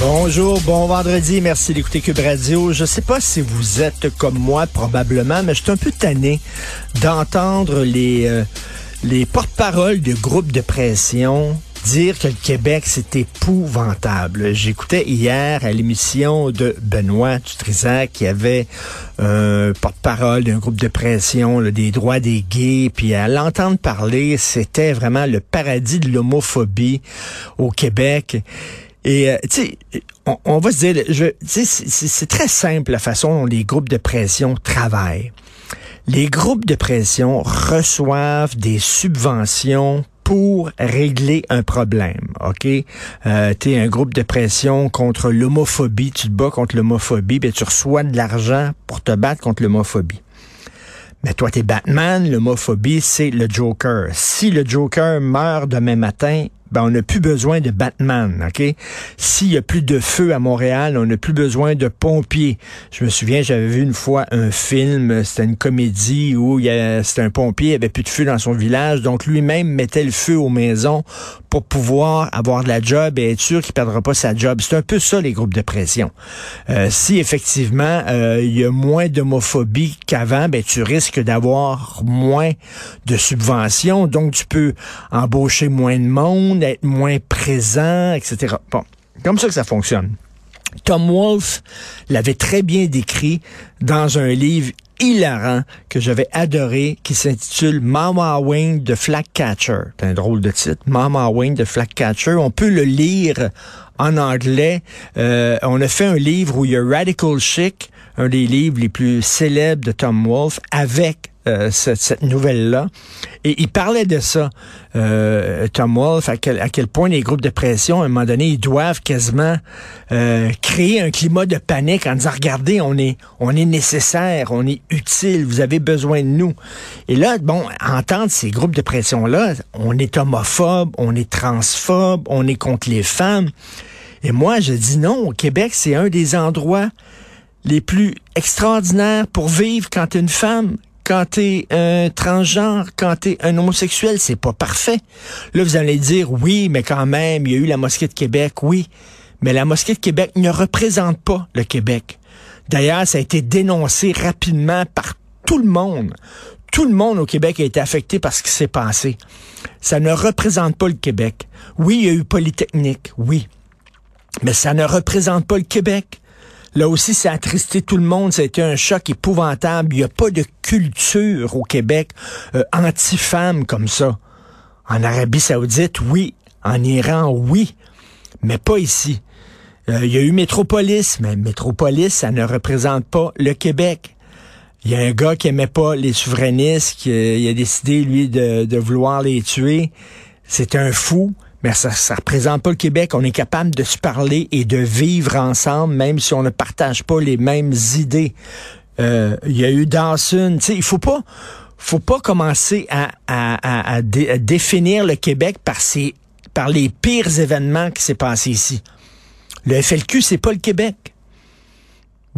Bonjour, bon vendredi, merci d'écouter Cube Radio. Je sais pas si vous êtes comme moi, probablement, mais je suis un peu tanné d'entendre les, euh, les porte-paroles de groupes de pression dire que le Québec, c'est épouvantable. J'écoutais hier à l'émission de Benoît Dutrisac qui avait un porte-parole d'un groupe de pression là, des droits des gays, puis à l'entendre parler, c'était vraiment le paradis de l'homophobie au Québec. Et, euh, tu sais, on, on, va se dire, c'est très simple la façon dont les groupes de pression travaillent. Les groupes de pression reçoivent des subventions pour régler un problème, OK? Euh, tu es un groupe de pression contre l'homophobie, tu te bats contre l'homophobie, ben tu reçois de l'argent pour te battre contre l'homophobie. Mais toi, t'es Batman, l'homophobie, c'est le Joker. Si le Joker meurt demain matin, ben, on n'a plus besoin de Batman, OK? S'il y a plus de feu à Montréal, on n'a plus besoin de pompiers. Je me souviens, j'avais vu une fois un film, c'était une comédie où c'était un pompier, il avait plus de feu dans son village, donc lui-même mettait le feu aux maisons pour pouvoir avoir de la job et être sûr qu'il perdra pas sa job. C'est un peu ça, les groupes de pression. Euh, si effectivement, euh, il y a moins d'homophobie qu'avant, ben, tu risques d'avoir moins de subventions, donc tu peux embaucher moins de monde, être moins présent, etc. Bon, comme ça que ça fonctionne. Tom Wolfe l'avait très bien décrit dans un livre hilarant que j'avais adoré qui s'intitule Mama Wing de Catcher. C'est un drôle de titre. Mama Wing de Catcher. On peut le lire en anglais. Euh, on a fait un livre où il y a Radical Chic, un des livres les plus célèbres de Tom Wolfe, avec euh, cette, nouvelle-là. Et il parlait de ça, euh, Tom Wolfe, à quel, à quel point les groupes de pression, à un moment donné, ils doivent quasiment euh, créer un climat de panique en disant, regardez, on est, on est nécessaire, on est utile, vous avez besoin de nous. Et là, bon, entendre ces groupes de pression-là, on est homophobe, on est transphobe, on est contre les femmes. Et moi, je dis non, au Québec, c'est un des endroits les plus extraordinaires pour vivre quand tu es une femme, quand t'es un transgenre, quand t'es un homosexuel, c'est pas parfait. Là, vous allez dire, oui, mais quand même, il y a eu la mosquée de Québec, oui. Mais la mosquée de Québec ne représente pas le Québec. D'ailleurs, ça a été dénoncé rapidement par tout le monde. Tout le monde au Québec a été affecté par ce qui s'est passé. Ça ne représente pas le Québec. Oui, il y a eu Polytechnique, oui. Mais ça ne représente pas le Québec. Là aussi, ça a attristé tout le monde. Ça a été un choc épouvantable. Il n'y a pas de culture au Québec euh, anti-femme comme ça. En Arabie saoudite, oui. En Iran, oui. Mais pas ici. Euh, il y a eu Métropolis, mais Métropolis, ça ne représente pas le Québec. Il y a un gars qui aimait pas les souverainistes, qui euh, a décidé, lui, de, de vouloir les tuer. C'est un fou mais ça ne représente pas le Québec. On est capable de se parler et de vivre ensemble, même si on ne partage pas les mêmes idées. Euh, il y a eu Dawson. Il faut pas, faut pas commencer à, à, à, définir le Québec par ses, par les pires événements qui s'est passé ici. Le FLQ, c'est pas le Québec.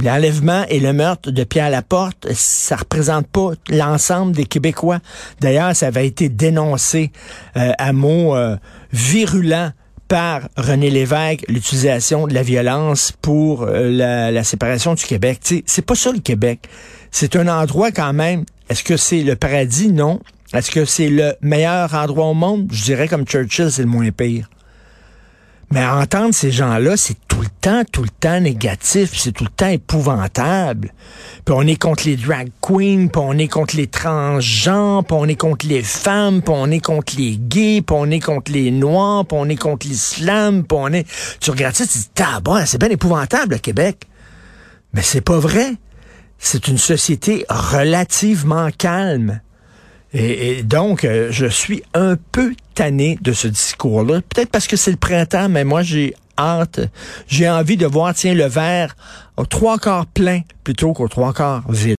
L'enlèvement et le meurtre de Pierre Laporte, ça représente pas l'ensemble des Québécois. D'ailleurs, ça avait été dénoncé euh, à mots euh, virulents par René Lévesque, l'utilisation de la violence pour euh, la, séparation du Québec. C'est pas ça le Québec. C'est un endroit quand même. Est-ce que c'est le paradis? Non. Est-ce que c'est le meilleur endroit au monde? Je dirais comme Churchill, c'est le moins pire. Mais entendre ces gens-là, c'est tout le temps, tout le temps négatif, c'est tout le temps épouvantable. Puis on est contre les drag queens, puis on est contre les transgenres, puis on est contre les femmes, puis on est contre les gays, puis on est contre les noirs, puis on est contre l'islam, puis on est... Tu regardes ça, tu dis, bon, c'est bien épouvantable, le Québec. Mais c'est pas vrai. C'est une société relativement calme. Et, donc, euh, je suis un peu tanné de ce discours-là. Peut-être parce que c'est le printemps, mais moi, j'ai hâte. J'ai envie de voir, tiens, le verre au trois quarts plein plutôt qu'au trois quarts vide.